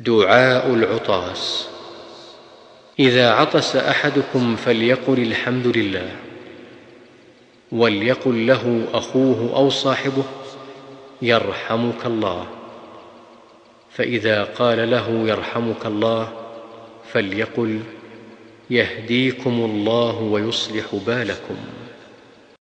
دعاء العطاس. إذا عطس أحدكم فليقل الحمد لله وليقل له أخوه أو صاحبه يرحمك الله. فإذا قال له يرحمك الله فليقل يهديكم الله ويصلح بالكم.